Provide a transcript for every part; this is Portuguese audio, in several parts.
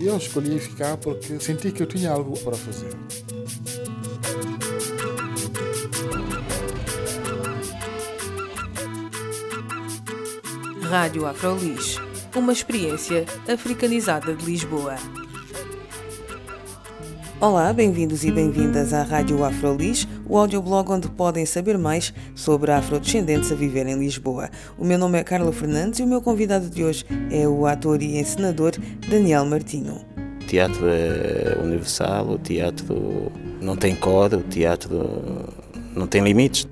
Eu escolhi ficar porque senti que eu tinha algo para fazer. Rádio Afrolis, uma experiência africanizada de Lisboa. Olá, bem-vindos e bem-vindas à Rádio Afrolis, o audioblog onde podem saber mais sobre afrodescendentes a viver em Lisboa. O meu nome é Carla Fernandes e o meu convidado de hoje é o ator e encenador Daniel Martino. O teatro é universal, o teatro não tem cor, o teatro não tem limites.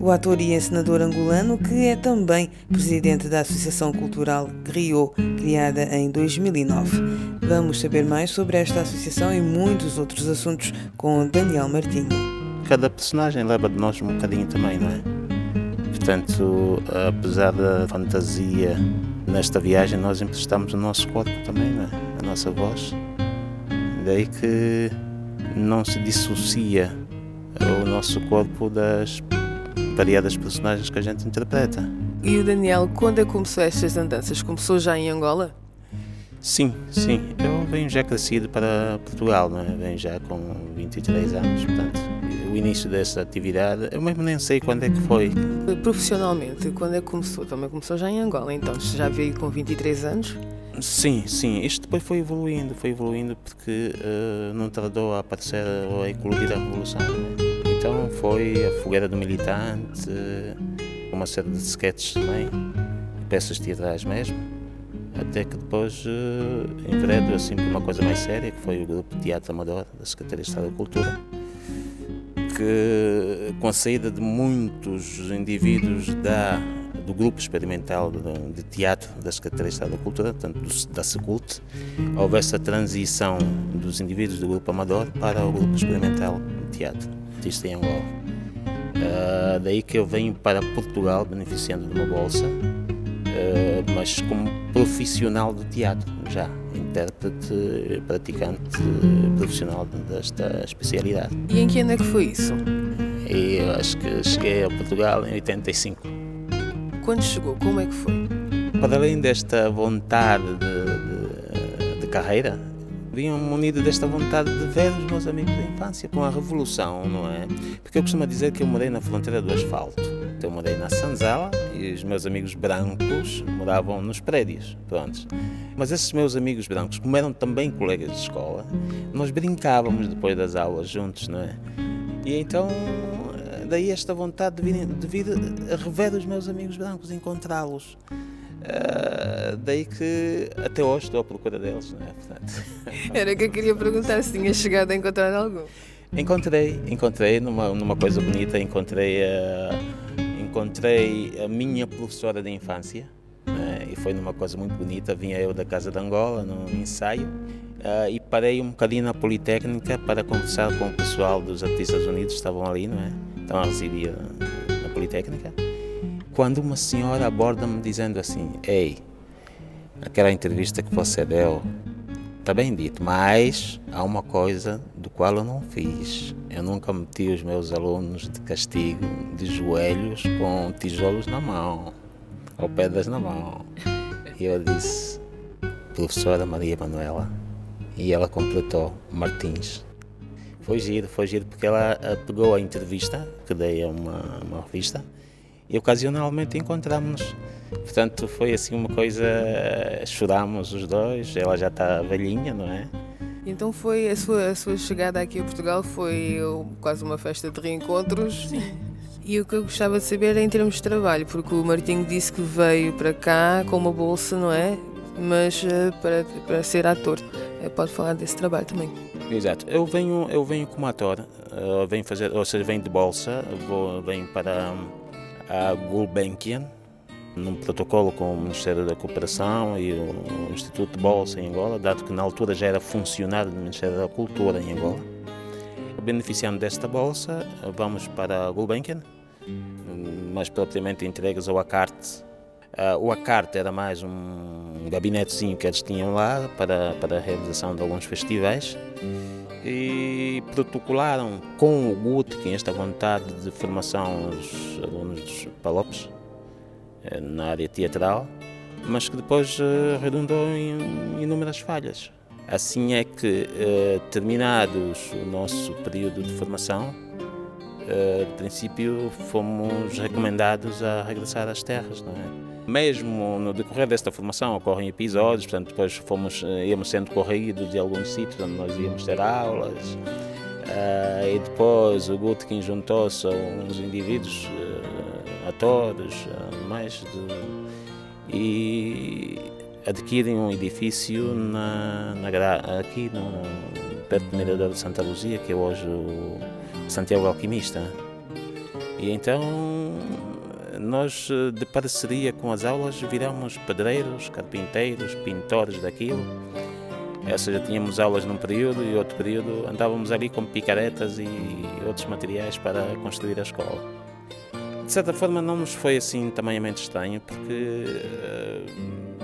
O ator e encenador angolano, que é também presidente da Associação Cultural Rio, criada em 2009. Vamos saber mais sobre esta associação e muitos outros assuntos com Daniel Martinho. Cada personagem leva de nós um bocadinho também, não é? Portanto, apesar da fantasia nesta viagem, nós emprestamos o nosso corpo também, não é? A nossa voz. Daí que não se dissocia o nosso corpo das variadas personagens que a gente interpreta. E o Daniel, quando é que começou estas andanças? Começou já em Angola? Sim, sim. Eu venho já crescido para Portugal, não é? venho já com 23 anos, portanto, o início dessa atividade, eu mesmo nem sei quando é que foi. Profissionalmente, quando é que começou? Também começou já em Angola, então já veio com 23 anos? Sim, sim. Isto depois foi evoluindo, foi evoluindo porque uh, não tardou a aparecer a ecologia da Revolução. Não é? Então foi a Fogueira do Militante, uma série de sketches também, peças teatrais mesmo, até que depois uh, enveredo assim por uma coisa mais séria, que foi o grupo Teatro Amador da Secretaria de Estado da Cultura, que com a saída de muitos indivíduos da do grupo experimental de, teatro da Secretaria de Estado da Cultura, portanto do, da Secult, houve essa transição dos indivíduos do grupo amador para o grupo experimental de teatro artista em Angola. Uh, daí que eu venho para Portugal beneficiando de uma bolsa, mas como profissional do teatro, já, intérprete, praticante profissional desta especialidade. E em que ano é que foi isso? E eu acho que cheguei a Portugal em 85. Quando chegou, como é que foi? Para além desta vontade de, de, de carreira, vinham munido desta vontade de ver os meus amigos da infância com a revolução, não é? Porque eu costumo dizer que eu morei na fronteira do asfalto. Então eu morei na Sanzala e os meus amigos brancos moravam nos prédios, pronto. Mas esses meus amigos brancos, como eram também colegas de escola, nós brincávamos depois das aulas juntos, não é? E então daí esta vontade de vir, de vir a rever os meus amigos brancos, encontrá-los. Uh, daí que até hoje estou à procura deles, não é? Portanto... Era que eu queria perguntar se tinha chegado a encontrar algum. Encontrei, encontrei numa, numa coisa bonita, encontrei a, encontrei a minha professora de infância né? e foi numa coisa muito bonita. Vinha eu da casa de Angola, num ensaio, uh, e parei um bocadinho na Politécnica para conversar com o pessoal dos Artistas Unidos, estavam ali, não é? Então residia na Politécnica quando uma senhora aborda-me dizendo assim: Ei, aquela entrevista que você deu, está bem dito, mas há uma coisa do qual eu não fiz. Eu nunca meti os meus alunos de castigo de joelhos com tijolos na mão ou pedras na mão. E eu disse: Professora Maria Manuela. E ela completou: Martins. Foi giro, foi giro, porque ela eh, pegou a entrevista que dei a uma, uma revista e ocasionalmente encontramos-nos. Portanto, foi assim uma coisa. Chorámos os dois, ela já está velhinha, não é? Então foi a sua, a sua chegada aqui a Portugal foi quase uma festa de reencontros. Sim. E o que eu gostava de saber é em termos de trabalho, porque o Martinho disse que veio para cá com uma bolsa, não é? Mas uh, para, para ser ator. Uh, pode falar desse trabalho também. Exato. Eu venho, eu venho como ator, uh, venho fazer, ou seja, venho de bolsa, vou, venho para a Gulbenkian, num protocolo com o Ministério da Cooperação e o Instituto de Bolsa em Angola, dado que na altura já era funcionário do Ministério da Cultura em Angola. Beneficiando desta bolsa, vamos para Gulbenkian, mais propriamente entregues ao ACART. Uh, o ACART era mais um gabinetezinho que eles tinham lá para, para a realização de alguns festivais e protocolaram com o GUT, esta vontade de formação aos alunos dos Palopes, eh, na área teatral, mas que depois uh, redundou em inúmeras falhas. Assim é que, uh, terminados o nosso período de formação, de princípio fomos recomendados a regressar às terras, não é? Mesmo no decorrer desta formação ocorrem episódios, portanto depois fomos, íamos sendo corridos de alguns sítios onde nós íamos ter aulas, uh, e depois o Gutkin juntou-se a uns indivíduos atores, mais de, e adquirem um edifício na, na aqui no, perto do Mirador de Santa Luzia, que é hoje o Santiago Alquimista. E então nós, de parceria com as aulas, viramos pedreiros, carpinteiros, pintores daquilo. Ou seja, tínhamos aulas num período e outro período andávamos ali com picaretas e outros materiais para construir a escola de certa forma não nos foi assim tamanhamente estranho, porque, uh,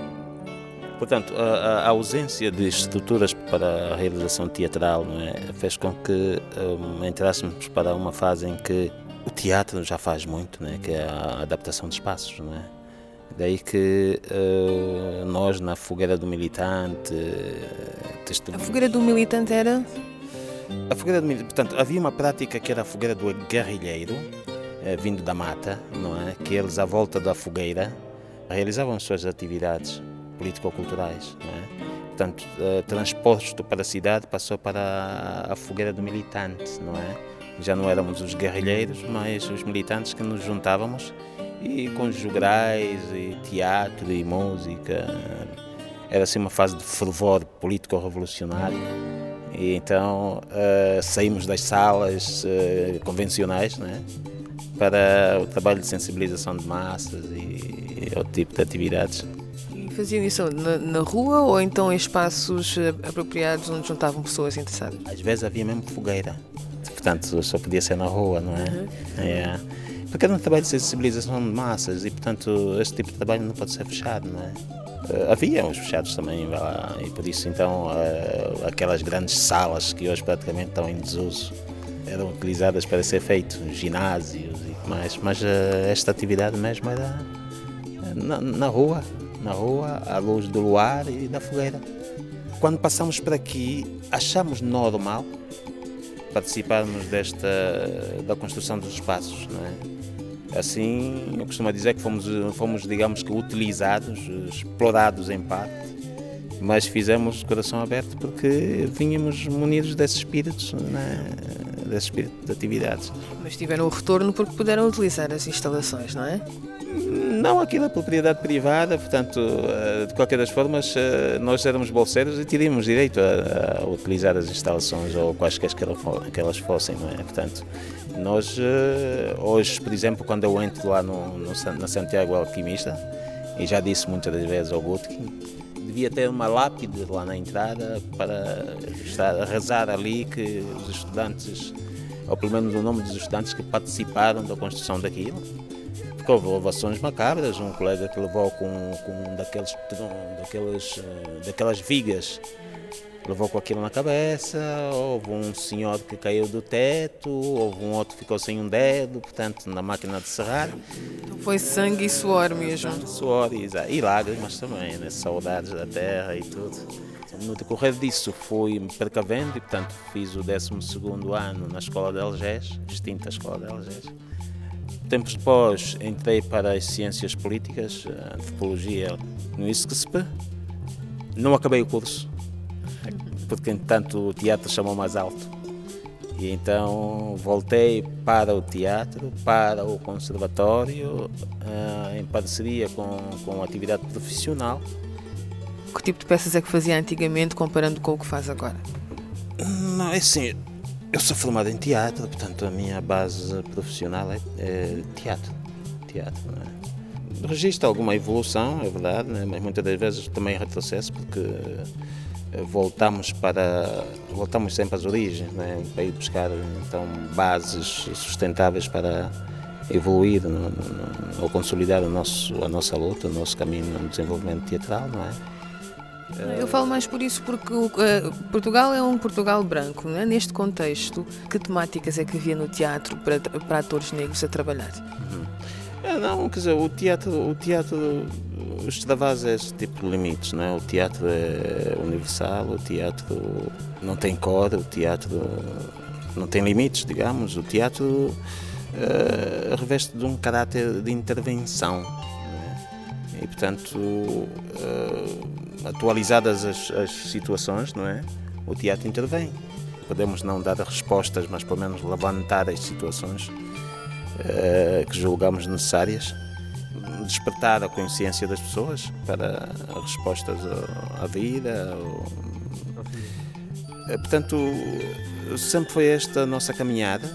portanto, a, a, ausência de estruturas para a realização teatral é, fez com que um, entrássemos para uma fase em que o teatro já faz muito, né, que é a adaptação de espaços, não é? Daí que uh, nós na fogueira do militante. A fogueira do militante era? A fogueira do militante, portanto, havia uma prática que era a fogueira do guerrilheiro, eh, vindo da mata, não é? Que eles à volta da fogueira realizavam suas atividades político-culturais, não é? Portanto, eh, transposto para a cidade passou para a fogueira do militante, não é? Já não éramos os guerrilheiros, mas os militantes que nos juntávamos e com jograis e teatro e música. Era assim uma fase de fervor político-revolucionário. E então uh, saímos das salas uh, convencionais, não é? para o trabalho de sensibilização de massas e outro tipo de atividades. E faziam isso na, na, rua ou então em espaços eh, apropriados onde juntavam pessoas interessadas? Às vezes havia mesmo fogueira, portanto só podia ser na rua, não é? Uhum. é. Porque era um trabalho de sensibilização de massas e, portanto, este tipo de trabalho não pode ser fechado, não é? Uh, havia uns fechados também, lá, e por isso, então, uh, aquelas grandes salas que hoje praticamente estão em desuso eram utilizadas para ser feito, ginásios e mais, mas uh, esta atividade mesmo era eh, na, na, rua, na rua, à luz do luar e da fogueira. Quando passamos por aqui, achamos normal participarmos desta da construção dos espaços, não é? Assim, eu costumo dizer que fomos, fomos digamos que utilizados, explorados em parte, mas fizemos coração aberto porque vínhamos munidos desses espíritos, é? desse espírito de atividades. Mas tiveram o retorno porque puderam utilizar as instalações, não é? Não, aquilo é propriedade privada, portanto, eh, de qualquer das formas, eh, nós éramos bolseiros e teríamos direito a, a utilizar as instalações ou quaisquer que elas fossem, não é? Portanto, nós, eh, hoje, por exemplo, quando eu entro lá no, no, na Santiago Alquimista, e já disse muitas das vezes ao Gutkin, devia ter uma lápide lá na entrada para estar a rezar ali que os estudantes, ou pelo menos o nome dos estudantes que participaram da construção daquilo. Porque houve ovações macabras, um colega que levou com, com daqueles, daqueles, eh, daquelas vigas levou com aquilo na cabeça, houve um senhor que caiu do teto, houve um outro que ficou sem um dedo, portanto, na máquina de serrar. Foi sangue e suor mesmo. Sangue, suor e, e lágrimas também, né? saudades da terra e tudo. No decorrer disso fui me precavendo e, portanto, fiz o 12 ano na Escola de Algés, extinta Escola de Algés. Tempos depois entrei para as Ciências Políticas, Antropologia no ISCSP. Não acabei o curso, porque entretanto o teatro chamou mais alto. E então voltei para o teatro, para o conservatório, uh, em parceria com, com a atividade profissional. Que tipo de peças é que fazia antigamente comparando com o que faz agora? Não, é assim, eu sou formado em teatro, portanto a minha base profissional é, é teatro. Teatro, não é? registra alguma evolução, é verdade, né? mas muitas das vezes também retrocesso, porque eh, voltamos para voltamos sempre às origens, né? para ir buscar então bases sustentáveis para evoluir ou consolidar o nosso, a nossa luta, o nosso caminho no desenvolvimento teatral, não é? Eu falo mais por isso porque uh, Portugal é um Portugal branco, é? Neste contexto, que temáticas é que havia no teatro para, para atores negros a trabalhar? Uhum. É, não, quer dizer, o teatro, o teatro extravasa esse tipo de limites, não é? O teatro é universal, o teatro não tem cor, o teatro não tem limites, digamos. O teatro uh, reveste de um caráter de intervenção. É? E, portanto, uh, atualizadas as, as situações, não é? O teatro intervém. Podemos não dar respostas, mas pelo menos levantar as situações uh, que julgamos necessárias, despertar a consciência das pessoas para respostas à vida. Uh, portanto, sempre foi esta a nossa caminhada,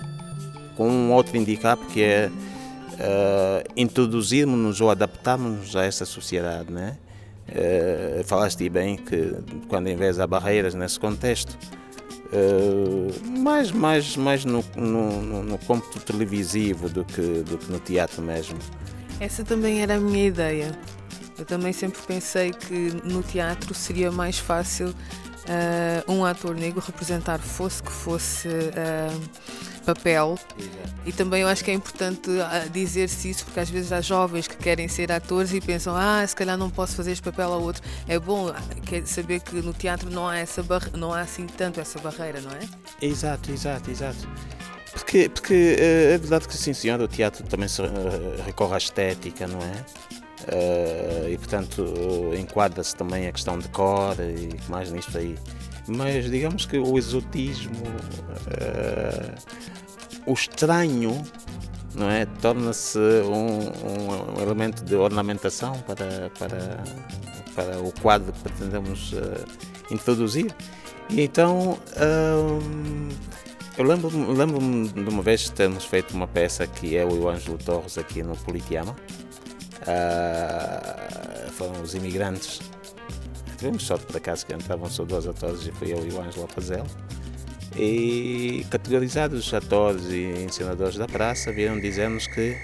com um outro handicap que é uh, introduzirmos-nos ou adaptarmos-nos a esta sociedade, né? Uh, falaste bem que quando vez há barreiras nesse contexto, uh, mais, mais, mais no, no, no cômputo televisivo do que, do que no teatro mesmo. Essa também era a minha ideia. Eu também sempre pensei que no teatro seria mais fácil uh, um ator negro representar fosse que fosse uh, papel. Exato. E também eu acho que é importante uh, dizer-se isso, porque às vezes há jovens que querem ser atores e pensam, ah, se calhar não posso fazer este papel ao outro. É bom saber que no teatro não há, essa não há assim tanto essa barreira, não é? Exato, exato, exato. Porque, porque é verdade que sim senhor, o teatro também se recorre à estética, não é? Uh, e portanto enquadra-se também a questão de cor e mais nisto aí. Mas digamos que o exotismo, uh, o estranho, não é? Torna-se um, um, elemento de ornamentação para, para, para o quadro que pretendemos introduzir. E então eu lembro-me lembro de uma vez termos feito uma peça que é o Ângelo Torres aqui no Politeama Uh, foram os imigrantes. Tivemos sorte por acaso que entravam só dois atores e foi eu e o Ângelo a fazê-lo. E categorizados atores e ensinadores da praça vieram dizer-nos que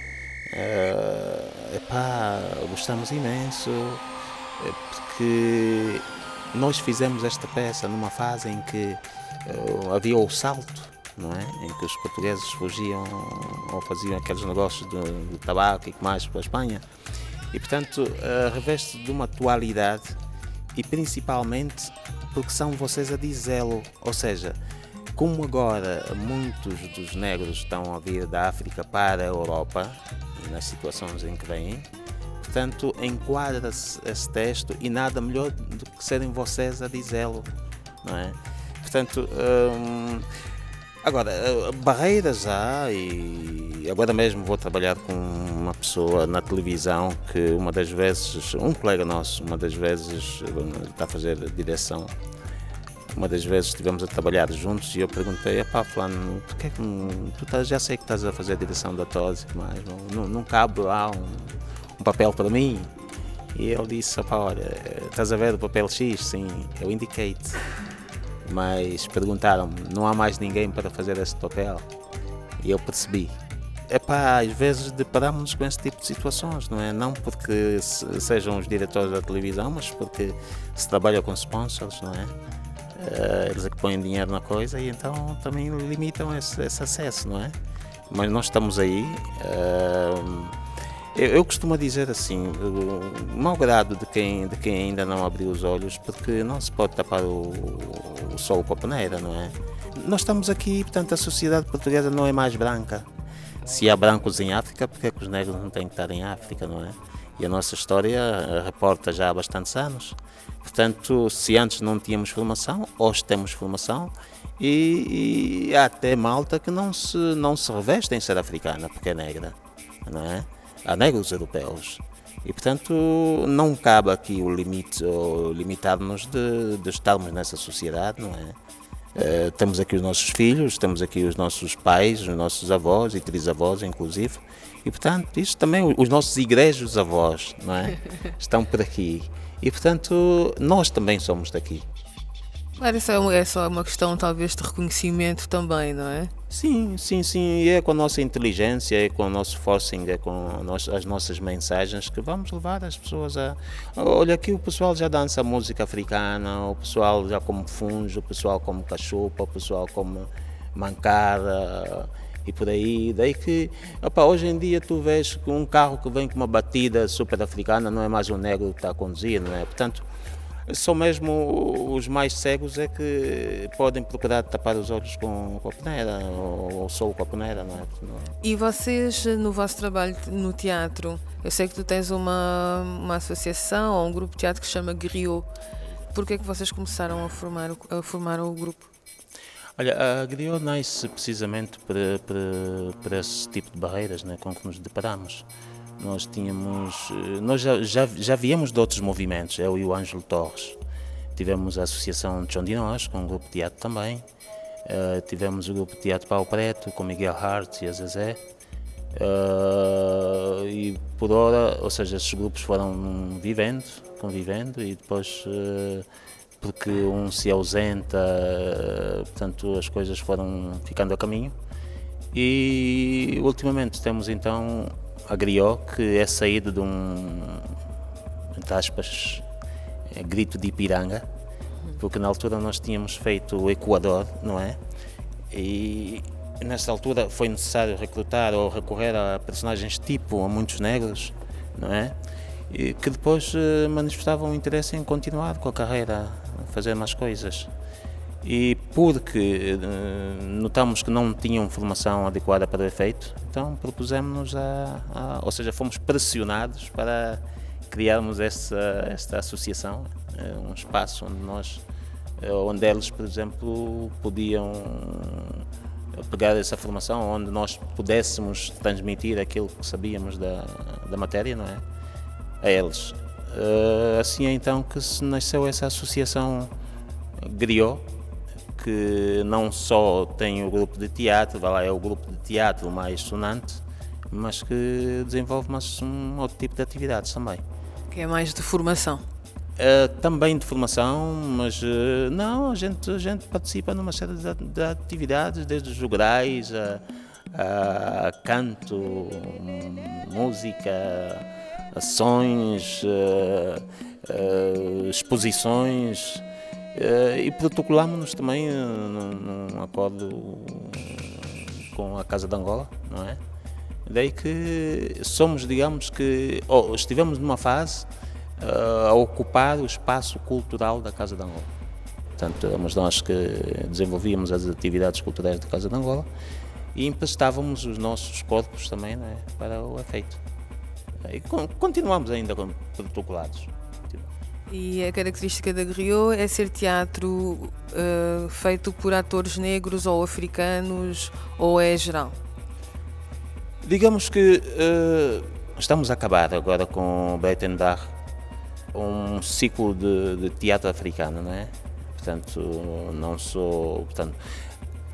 uh, epá, gostamos imenso, eh, porque nós fizemos esta peça numa fase em que uh, havia o salto não é? em que os portugueses fugiam ou faziam aqueles negócios de, de tabaco e que mais para a Espanha. E, portanto, uh, reveste de uma atualidade e principalmente porque são vocês a dizê-lo. Ou seja, como agora muitos dos negros estão a vir da África para a Europa, nas situações em que vêm, portanto, enquadra-se esse texto e nada melhor do que serem vocês a dizê-lo, não é? Portanto, hum, Agora, eh, barreiras há e agora mesmo vou trabalhar com uma pessoa na televisão que uma das vezes, um colega nosso, uma das vezes está a fazer direção, uma das vezes estivemos a trabalhar juntos e eu perguntei, pá, fulano, tu, que é que, tu tá, já sei que estás a fazer a direção da TOSE, mas não, não, cabe lá um, um papel para mim? E ele disse, olha, estás a ver o papel X? Sim, eu indiquei-te mas perguntaram-me: não há mais ninguém para fazer esse papel? E eu percebi. É pá, às vezes deparamos com esse tipo de situações, não é? Não porque sejam os diretores da televisão, mas porque se trabalha com sponsors, não é? Uh, eles é que põem dinheiro na coisa e então também limitam esse, esse acesso, não é? Mas nós estamos aí. Uh, eu, eu, costumo dizer assim, o mau grado de quem, de quem ainda não abriu os olhos, porque não se pode tapar o, o sol com a peneira, não é? Nós estamos aqui, portanto, a sociedade portuguesa não é mais branca. Se há brancos em África, porque é que os negros não têm que estar em África, não é? E a nossa história reporta já há bastantes anos. Portanto, se antes não tínhamos formação, hoje temos formação e, e há até malta que não se, não se reveste em ser africana porque é negra, não é? A negros europeus. E, portanto, não cabe aqui o limite, ou limitar-nos de, de, estarmos nessa sociedade, não é? Uh, temos aqui os nossos filhos, temos aqui os nossos pais, os nossos avós e trisavós, inclusive. E, portanto, isto também, os nossos igrejos avós, não é? Estão por aqui. E, portanto, nós também somos daqui. Claro, isso é, é só uma questão, talvez, de reconhecimento também, não é? Sim, sim, sim. E é com a nossa inteligência, é com o nosso forcing, é com as nossas mensagens que vamos levar as pessoas a. Olha, aqui o pessoal já dança música africana, o pessoal já come funge, o pessoal come cachupa, o pessoal come mancada e por aí. Daí que, opa, hoje em dia tu vês que um carro que vem com uma batida super africana não é mais um negro que está a conduzir, não é? Portanto, são mesmo os mais cegos é que podem procurar tapar os olhos com, com a peneira ou, o sol com a peneira, não é? E vocês, no vosso trabalho no teatro, eu sei que tu tens uma, uma associação ou um grupo de teatro que se chama Griot. Por que é que vocês começaram a formar, a formar o grupo? Olha, a Griot nasce precisamente para, para, para esse tipo de barreiras né, com que nos deparamos. Nós tínhamos, eh, nós já, já, já viemos de outros movimentos, eu e o Ângelo Torres. Tivemos a Associação de Chão de Nós, com um grupo de teatro também. Uh, tivemos o grupo de teatro Pau Preto, com Miguel Hart e a Zezé. Uh, e por hora, ou seja, esses grupos foram vivendo, convivendo e depois, uh, porque um se ausenta, portanto as coisas foram ficando a caminho. E ultimamente temos então a Griot, que é saído de um, entre aspas, é, grito de Ipiranga, porque na altura nós tínhamos feito o Equador, não é? E nessa altura foi necessário recrutar ou recorrer a personagens tipo a muitos negros, não é? E que depois eh, manifestavam interesse em continuar com a carreira, fazer mais coisas e porque uh, notamos que não tinham formação adequada para o efeito, então propusemos-nos a, a, ou seja, fomos pressionados para criarmos essa, esta associação, uh, um espaço onde nós, uh, onde eles, por exemplo, podiam pegar essa formação, onde nós pudéssemos transmitir aquilo que sabíamos da, da matéria, não é? A eles. assim é então que se nasceu essa associação Griot, que não só tem o grupo de teatro, vai lá, é o grupo de teatro mais sonante, mas que desenvolve mais um outro tipo de atividades também. Que é mais de formação? Uh, também de formação, mas uh, não, a gente, a gente participa numa série de, de atividades, desde os jograis a, a, canto, música, ações, uh, exposições. Uh, e protocolámos-nos também uh, num, acordo com a Casa de Angola, não é? Daí que somos, digamos que, oh, estivemos numa fase uh, a ocupar o espaço cultural da Casa de Angola. Portanto, éramos nós que desenvolvíamos as atividades culturais da Casa de Angola e emprestávamos os nossos corpos também é? para o efeito. E continuamos ainda protocolados. E a característica da Griot é ser teatro uh, feito por atores negros ou africanos ou é geral? Digamos que uh, estamos a acabar agora com Breitendar um ciclo de, de, teatro africano, não é? Portanto, não sou. Portanto,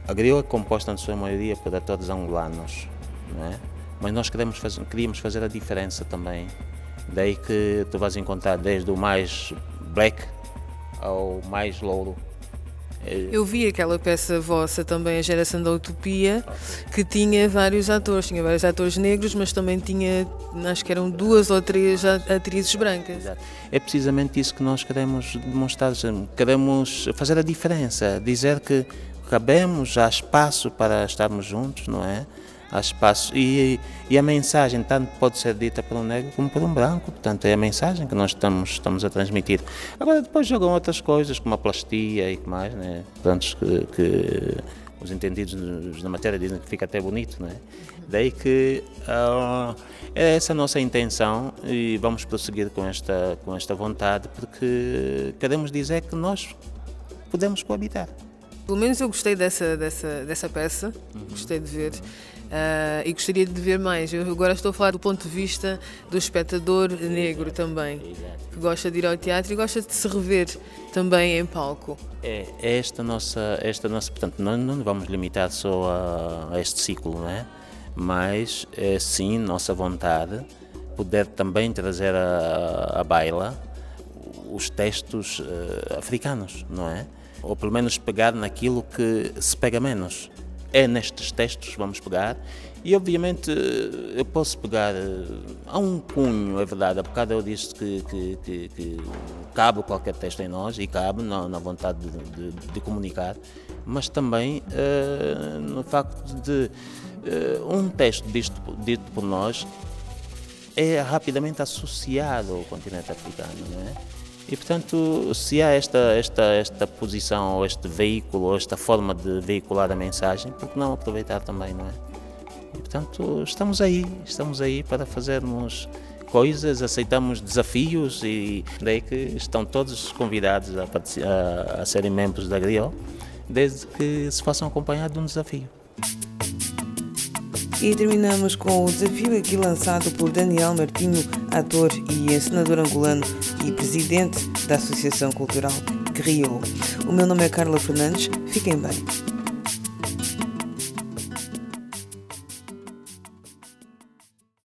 a Griot é composta, na sua maioria, por atores angolanos, não é? Mas nós queremos fazer, queríamos fazer a diferença também Daí que tu vais encontrar desde o mais black ao mais louro. É, Eu vi aquela peça vossa também, A Geração da Utopia, que tinha vários atores, tinha vários atores negros, mas também tinha, acho que eram duas ou três atrizes brancas. É precisamente isso que nós queremos demonstrar, queremos fazer a diferença, dizer que cabemos, há espaço para estarmos juntos, não é? Há espaço. E, e a mensagem tanto pode ser dita por um negro como por um branco, portanto é a mensagem que nós estamos, estamos a transmitir. Agora depois jogam outras coisas, como a plastia e que mais, né? portanto que, que os entendidos na matéria dizem que fica até bonito, né? Daí que uh, é essa a nossa intenção e vamos prosseguir com esta, com esta vontade, porque queremos dizer que nós podemos coabitar. Pelo menos eu gostei dessa, dessa, dessa peça, uhum. gostei de ver. Uh, e gostaria de ver mais. Eu agora estou a falar do ponto de vista do espectador negro também, que gosta de ir ao teatro e gosta de se rever também em palco. É, é esta nossa, esta nossa, portanto, não, não vamos limitar só a, a este ciclo, não é? Mas é sim nossa vontade poder também trazer a, a baila os textos uh, africanos, não é? Ou pelo menos pegar naquilo que se pega menos é nestes textos vamos pegar. E obviamente eu posso pegar a um punho, é verdade, há bocado eu disse que, que, que, que cabe qualquer texto em nós e cabe na, na vontade de, de, de, comunicar, mas também uh, no facto de uh, um texto dito por nós é rapidamente associado ao continente africano, não é? E, portanto, se há esta, esta, esta posição, ou este veículo, ou esta forma de veicular a mensagem, por que não aproveitar também, não é? E, portanto, estamos aí, estamos aí para fazermos coisas, aceitamos desafios e daí que estão todos convidados a, a, a serem membros da GRIO, desde que se façam acompanhar de um desafio. E terminamos com o desafio aqui lançado por Daniel Martinho, ator e encenador angolano e presidente da Associação Cultural Griot. O meu nome é Carla Fernandes. Fiquem bem.